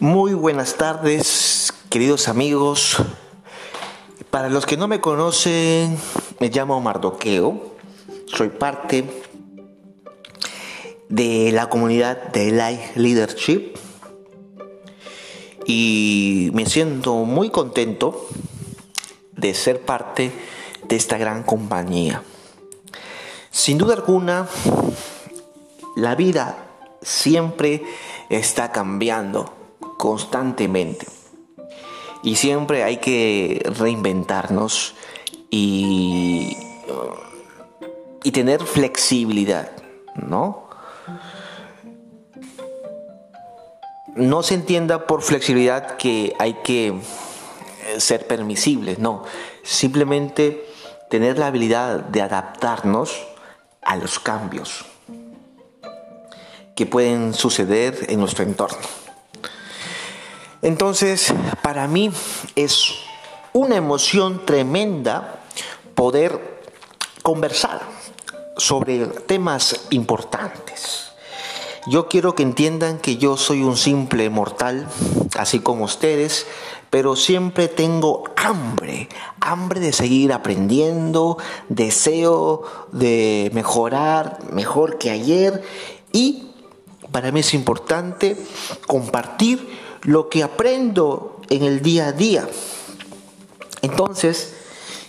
Muy buenas tardes, queridos amigos. Para los que no me conocen, me llamo Mardoqueo. Soy parte de la comunidad de Life Leadership y me siento muy contento de ser parte de esta gran compañía. Sin duda alguna, la vida siempre está cambiando constantemente. Y siempre hay que reinventarnos y, y tener flexibilidad, ¿no? No se entienda por flexibilidad que hay que ser permisibles, no. Simplemente tener la habilidad de adaptarnos a los cambios que pueden suceder en nuestro entorno. Entonces, para mí es una emoción tremenda poder conversar sobre temas importantes. Yo quiero que entiendan que yo soy un simple mortal, así como ustedes, pero siempre tengo hambre, hambre de seguir aprendiendo, deseo de mejorar mejor que ayer y para mí es importante compartir lo que aprendo en el día a día. Entonces,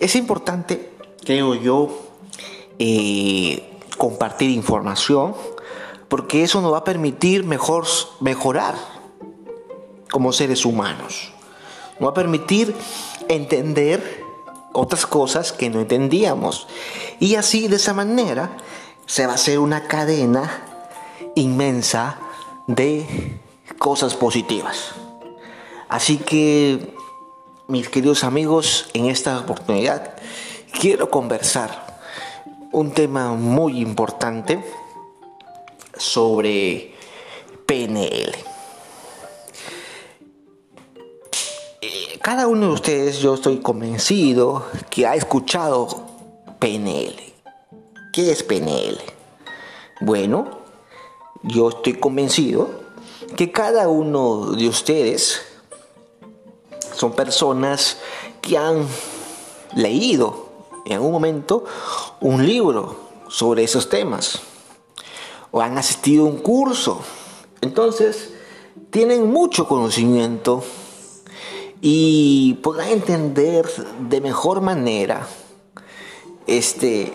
es importante, creo yo, eh, compartir información, porque eso nos va a permitir mejor, mejorar como seres humanos. Nos va a permitir entender otras cosas que no entendíamos. Y así, de esa manera, se va a hacer una cadena inmensa de cosas positivas. Así que, mis queridos amigos, en esta oportunidad quiero conversar un tema muy importante sobre PNL. Eh, cada uno de ustedes, yo estoy convencido que ha escuchado PNL. ¿Qué es PNL? Bueno, yo estoy convencido que cada uno de ustedes son personas que han leído en algún momento un libro sobre esos temas o han asistido a un curso. Entonces, tienen mucho conocimiento y podrán entender de mejor manera este,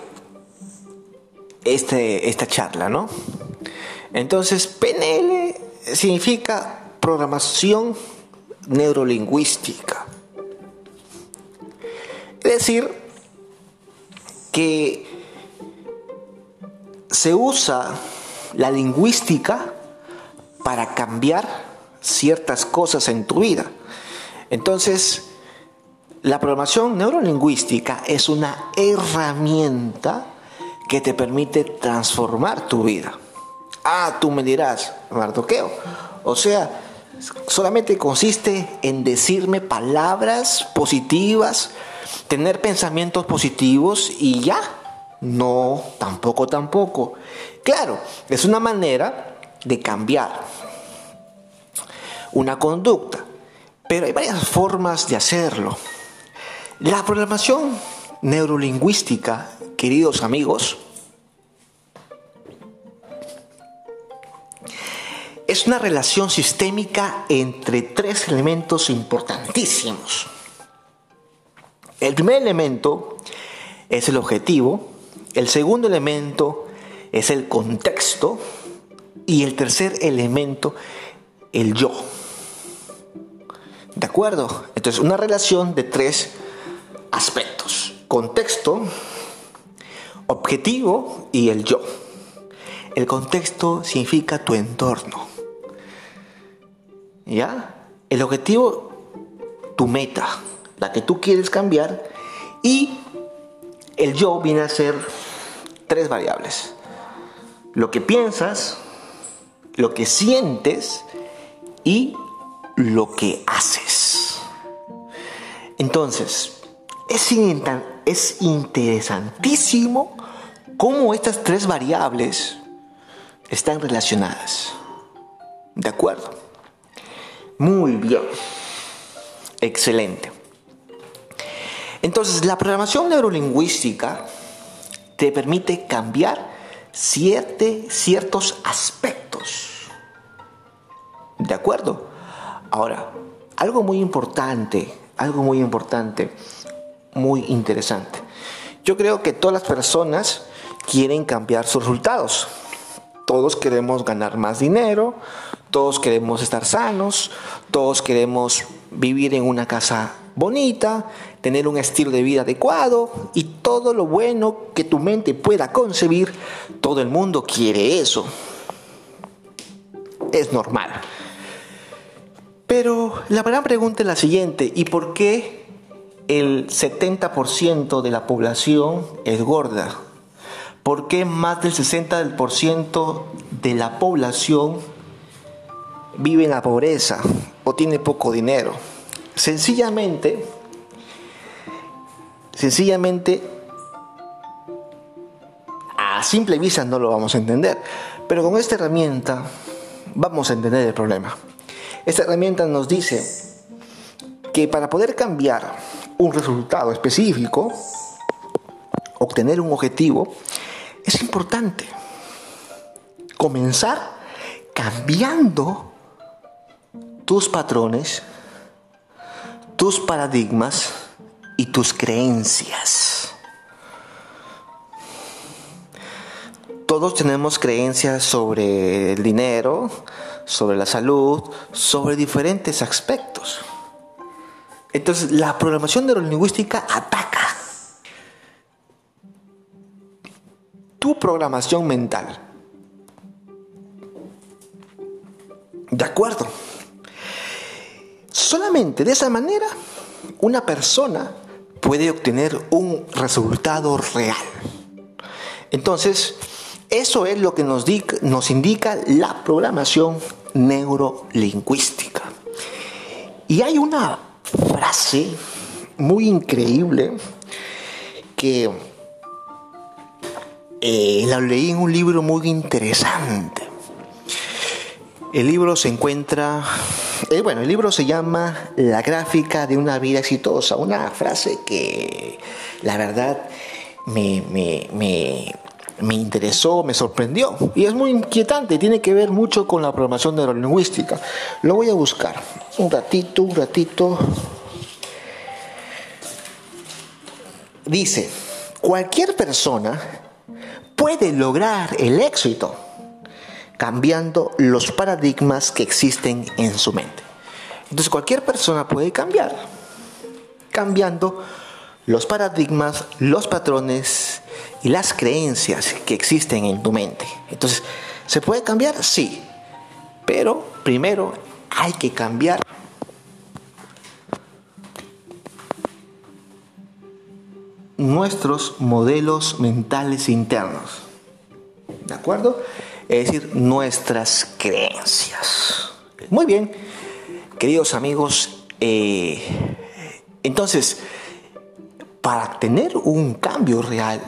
este, esta charla, ¿no? Entonces, PNL significa programación neurolingüística. Es decir, que se usa la lingüística para cambiar ciertas cosas en tu vida. Entonces, la programación neurolingüística es una herramienta que te permite transformar tu vida. Ah, tú me dirás, Mardoqueo. O sea, solamente consiste en decirme palabras positivas, tener pensamientos positivos y ya. No, tampoco, tampoco. Claro, es una manera de cambiar una conducta, pero hay varias formas de hacerlo. La programación neurolingüística, queridos amigos, es una relación sistémica entre tres elementos importantísimos. El primer elemento es el objetivo, el segundo elemento es el contexto y el tercer elemento el yo. ¿De acuerdo? Entonces, una relación de tres aspectos. Contexto, objetivo y el yo. El contexto significa tu entorno. ¿Ya? El objetivo, tu meta, la que tú quieres cambiar. Y el yo viene a ser tres variables. Lo que piensas, lo que sientes y lo que haces. Entonces, es, es interesantísimo cómo estas tres variables están relacionadas. ¿De acuerdo? Muy bien. Excelente. Entonces, la programación neurolingüística te permite cambiar ciertos aspectos. ¿De acuerdo? Ahora, algo muy importante, algo muy importante, muy interesante. Yo creo que todas las personas quieren cambiar sus resultados. Todos queremos ganar más dinero, todos queremos estar sanos, todos queremos vivir en una casa bonita, tener un estilo de vida adecuado y todo lo bueno que tu mente pueda concebir, todo el mundo quiere eso. Es normal. Pero la gran pregunta es la siguiente, ¿y por qué el 70% de la población es gorda? ¿Por qué más del 60% de la población vive en la pobreza o tiene poco dinero? Sencillamente, sencillamente, a simple vista no lo vamos a entender, pero con esta herramienta vamos a entender el problema. Esta herramienta nos dice que para poder cambiar un resultado específico, obtener un objetivo, es importante comenzar cambiando tus patrones, tus paradigmas y tus creencias. Todos tenemos creencias sobre el dinero, sobre la salud, sobre diferentes aspectos. Entonces, la programación neurolingüística ataca programación mental. ¿De acuerdo? Solamente de esa manera una persona puede obtener un resultado real. Entonces, eso es lo que nos, nos indica la programación neurolingüística. Y hay una frase muy increíble que eh, la leí en un libro muy interesante. El libro se encuentra, eh, bueno, el libro se llama La gráfica de una vida exitosa, una frase que la verdad me, me interesó, me sorprendió y es muy inquietante, tiene que ver mucho con la programación neurolingüística. Lo voy a buscar un ratito, un ratito. Dice, cualquier persona puede lograr el éxito cambiando los paradigmas que existen en su mente. Entonces cualquier persona puede cambiar, cambiando los paradigmas, los patrones y las creencias que existen en tu mente. Entonces, ¿se puede cambiar? Sí. Pero primero hay que cambiar nuestros modelos mentales internos. ¿De acuerdo? Es decir, nuestras creencias. Muy bien, queridos amigos, eh, entonces, para tener un cambio real,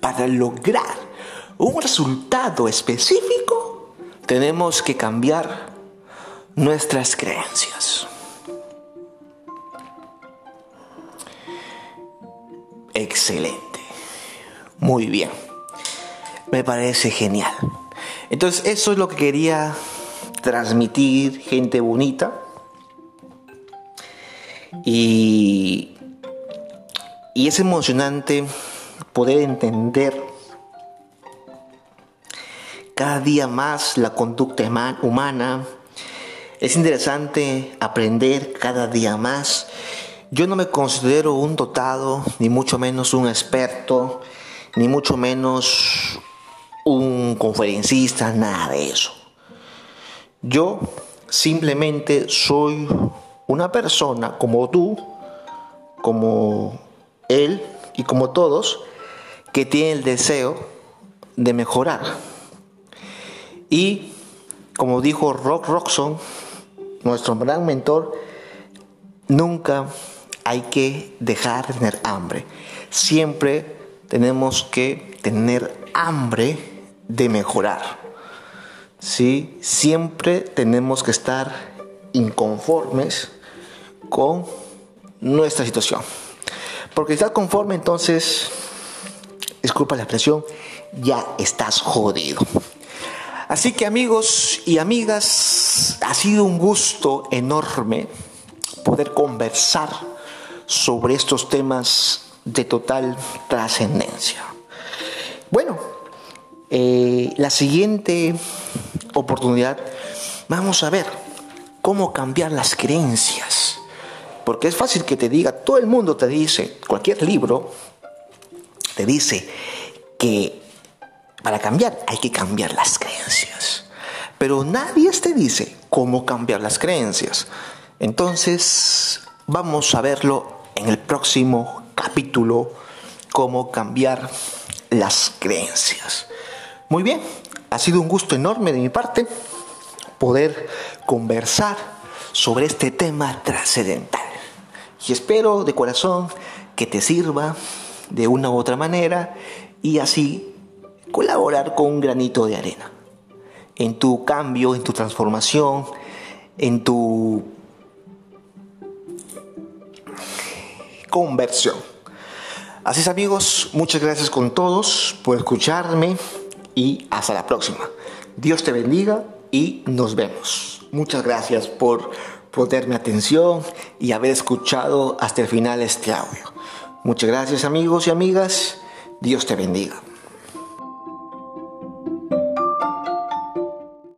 para lograr un resultado específico, tenemos que cambiar nuestras creencias. Excelente. Muy bien. Me parece genial. Entonces, eso es lo que quería transmitir, gente bonita. Y y es emocionante poder entender cada día más la conducta humana. Es interesante aprender cada día más. Yo no me considero un dotado, ni mucho menos un experto, ni mucho menos un conferencista, nada de eso. Yo simplemente soy una persona como tú, como él y como todos que tiene el deseo de mejorar. Y como dijo Rock Roxon, nuestro gran mentor, nunca hay que dejar de tener hambre. Siempre tenemos que tener hambre de mejorar. ¿Sí? Siempre tenemos que estar inconformes con nuestra situación. Porque si estás conforme, entonces, disculpa la expresión, ya estás jodido. Así que amigos y amigas, ha sido un gusto enorme poder conversar sobre estos temas de total trascendencia. Bueno, eh, la siguiente oportunidad vamos a ver cómo cambiar las creencias. Porque es fácil que te diga, todo el mundo te dice, cualquier libro te dice que para cambiar hay que cambiar las creencias. Pero nadie te dice cómo cambiar las creencias. Entonces, vamos a verlo en el próximo capítulo, cómo cambiar las creencias. Muy bien, ha sido un gusto enorme de mi parte poder conversar sobre este tema trascendental. Y espero de corazón que te sirva de una u otra manera y así colaborar con un granito de arena en tu cambio, en tu transformación, en tu conversión. Así es amigos, muchas gracias con todos por escucharme y hasta la próxima. Dios te bendiga y nos vemos. Muchas gracias por ponerme atención y haber escuchado hasta el final este audio. Muchas gracias amigos y amigas. Dios te bendiga.